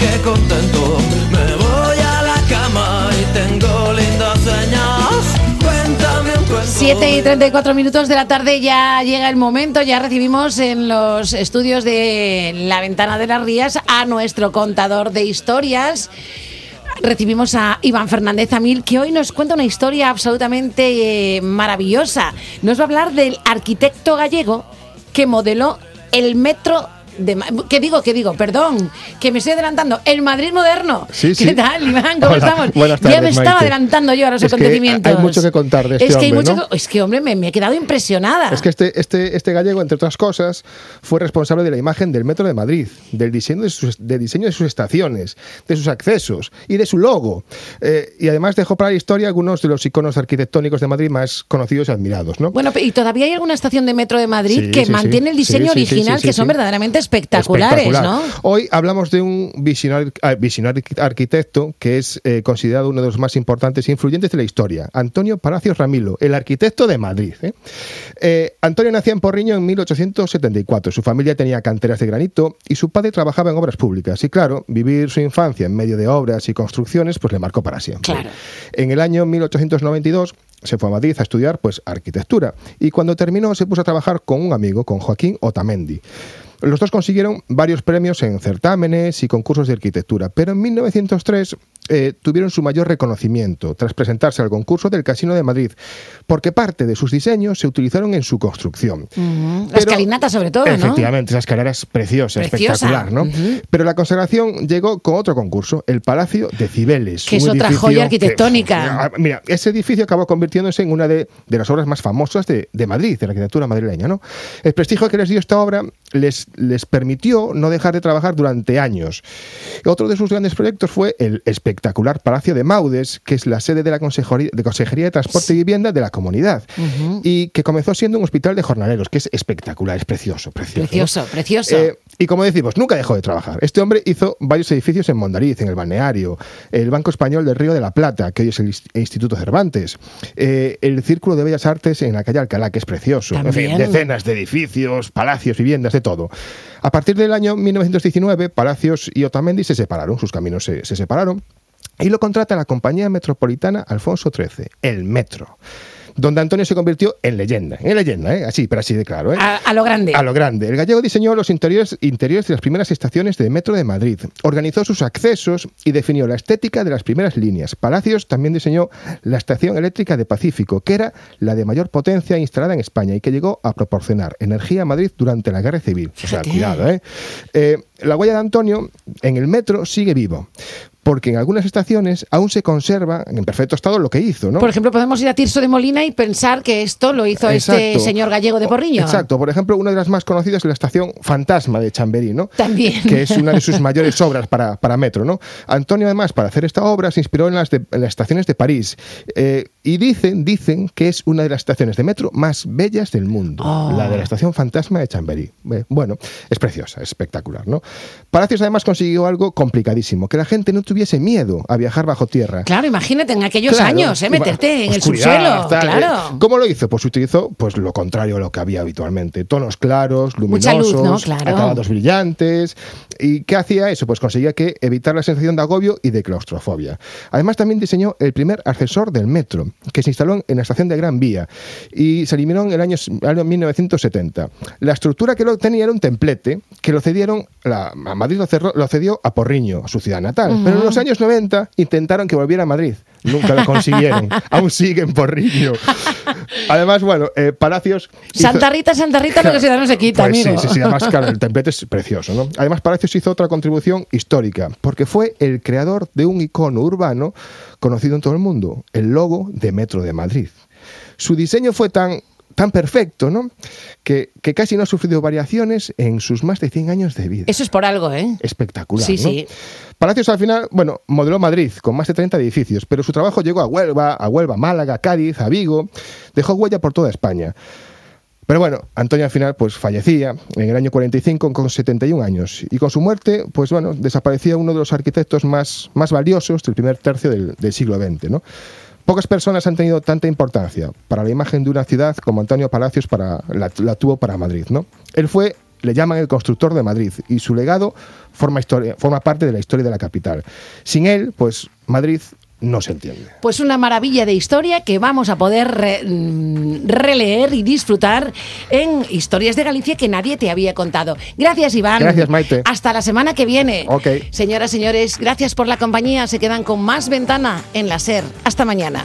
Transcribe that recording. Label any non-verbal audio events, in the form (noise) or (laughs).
que contento. Me voy a la cama y tengo lindas señas. Cuéntame un cuento. 7 y 34 minutos de la tarde ya llega el momento, ya recibimos en los estudios de La Ventana de las Rías a nuestro contador de historias. Recibimos a Iván Fernández Amil, que hoy nos cuenta una historia absolutamente eh, maravillosa. Nos va a hablar del arquitecto gallego que modeló el metro de... ¿Qué digo? ¿Qué digo? Perdón, que me estoy adelantando. El Madrid moderno. Sí, ¿Qué sí. tal, Iván? ¿Cómo Hola, estamos? buenas ya me tardes, estaba adelantando yo a los Es que acontecimientos. hay mucho que contar de este es que hay hombre, mucho ¿no? que- Es que, hombre, me, me he quedado impresionada. Es que este, este, este gallego, entre otras cosas, fue responsable de la imagen del Metro de Madrid, del diseño de sus, de diseño de sus estaciones, de sus accesos y de su logo. Eh, y además dejó para la historia algunos de los iconos arquitectónicos de Madrid más conocidos y admirados. ¿no? Bueno, y todavía hay alguna estación de metro de Madrid Sí, que mantiene el diseño original, que son verdaderamente espectaculares, Espectacular. ¿no? Hoy hablamos de un visionario, ah, visionario arquitecto que es eh, considerado uno de los más importantes e influyentes de la historia, Antonio Palacios Ramilo, el arquitecto de Madrid. ¿eh? Eh, Antonio nació en Porriño en 1874. Su familia tenía canteras de granito y su padre trabajaba en obras públicas. Y claro, vivir su infancia en medio de obras y construcciones pues le marcó para siempre. Claro. En el año 1892 se fue a Madrid a estudiar pues arquitectura y cuando terminó se puso a trabajar con un amigo, con Joaquín Otamendi. Los dos consiguieron varios premios en certámenes y concursos de arquitectura, pero en 1903 eh, tuvieron su mayor reconocimiento tras presentarse al concurso del Casino de Madrid, porque parte de sus diseños se utilizaron en su construcción. Ujú. La Pero- escalinata, sobre todo, ¿no? Efectivamente, esa escalera es preciosa, Preciosa. espectacular, ¿no? Pero la consagración llegó con otro concurso, el Palacio de Cibeles. Que es otra joya arquitectónica. (laughs) Ah, mira, ese edificio acabó convirtiéndose en una de, de las obras más famosas de, de Madrid, de la arquitectura madrileña, ¿no? El prestigio que les dio esta obra les, les permitió no dejar de trabajar durante años. Otro de sus grandes proyectos fue el espectacular Palacio de Maudes, que es la sede de la Consejería de, Consejería de Transporte y Vivienda de la comunidad, y que comenzó siendo un hospital de jornaleros, que es espectacular, es precioso, precioso. ¿no? Precioso, precioso. Eh, y como decimos, nunca dejó de trabajar. Este hombre hizo varios edificios en Mondariz, en el balneario, el Banco Español del Río de la Plata, que hoy es el Ins- Instituto Cervantes, eh, el Círculo de Bellas Artes en la calle Alcalá, que es precioso. En fin, decenas de edificios, palacios, viviendas, todo. A partir del año 1919, Palacios y Otamendi se separaron, sus caminos se, se separaron, y lo contrata la compañía metropolitana Alfonso XIII, el Metro. Donde Antonio se convirtió en leyenda, en leyenda, ¿eh? así, pero así de claro. ¿eh? a, a lo grande. A lo grande. El gallego diseñó los interiores, interiores de las primeras estaciones de metro de Madrid, organizó sus accesos y definió la estética de las primeras líneas. Palacios también diseñó la estación eléctrica de Pacífico, que era la de mayor potencia instalada en España y que llegó a proporcionar energía a Madrid durante la guerra civil. O sea, cuidado, ¿eh? Eh, La huella de Antonio en el metro sigue vivo. Porque en algunas estaciones aún se conserva en perfecto estado lo que hizo, ¿no? Por ejemplo, podemos ir a Tirso de Molina y pensar que esto lo hizo este Exacto. señor gallego de Porriño. Exacto. Por ejemplo, una de las más conocidas es la estación Fantasma de Chamberí, ¿no? También. Que es una de sus (laughs) mayores obras para, para Metro, ¿no? Antonio, además, para hacer esta obra, se inspiró en las, de- en las estaciones de París. Eh, y dicen, dicen que es una de las estaciones de Metro más bellas del mundo. Oh. La de la estación Fantasma de Chamberí. Eh, bueno, es preciosa, es espectacular, ¿no? Palacios, además, consiguió algo complicadísimo, que la gente no tuviese miedo a viajar bajo tierra. Claro, imagínate en aquellos Claro, años, ¿eh? meterte en el subsuelo. tal, claro. eh. ¿Cómo lo hizo? Pues utilizó pues lo contrario a lo que había habitualmente. Tonos claros, luminosos, luz, ¿no? Claro. acabados brillantes. ¿Y qué hacía eso? Pues conseguía que evitar la sensación de agobio y de claustrofobia. Además también diseñó el primer ascensor del metro, que se instaló en la estación de Gran Vía y se eliminó en el año, año 1970. La estructura que lo tenía era un templete que lo cedieron, la, a Madrid lo, cerró- lo cedió a Porriño, su ciudad natal. Pero en los años 90 intentaron que volviera a Madrid. Nunca lo consiguieron. (laughs) Aún sigue en Porriño. Además, bueno, eh, Palacios... hizo- Santa Rita, Santa Rita, lo que se da no se quita, pues amigo. Sí, sí, sí, además, claro, el templete es precioso, ¿no? Además, Palacios hizo otra contribución histórica, porque fue el creador de un icono urbano conocido en todo el mundo, el logo de Metro de Madrid. Su diseño fue tan tan perfecto, ¿no? Que, que casi no ha sufrido variaciones en sus más de 100 años de vida. Eso es por algo, ¿eh? Espectacular. Sí, ¿no? sí. Palacios al final, bueno, modeló Madrid con más de 30 edificios, pero su trabajo llegó a Huelva, a Huelva, Málaga, Cádiz, a Vigo, dejó huella por toda España. Pero bueno, Antonio al final pues fallecía en el año 45 con 71 años y con su muerte pues bueno, desaparecía uno de los arquitectos más, más valiosos del primer tercio del, siglo XX, ¿no? Pocas personas han tenido tanta importancia para la imagen de una ciudad como Antonio Palacios para, la, la tuvo para Madrid, ¿no? Él fue le llaman el constructor de Madrid y su legado forma, historia, forma parte de la historia de la capital. Sin él, pues Madrid no se entiende. Pues una maravilla de historia que vamos a poder re- mm, releer y disfrutar en Historias de Galicia que nadie te había contado. Gracias, Iván. Gracias, Maite. Hasta la semana que viene. Ok. Señoras, señores, gracias por la compañía. Se quedan con más ventana en la SER. Hasta mañana.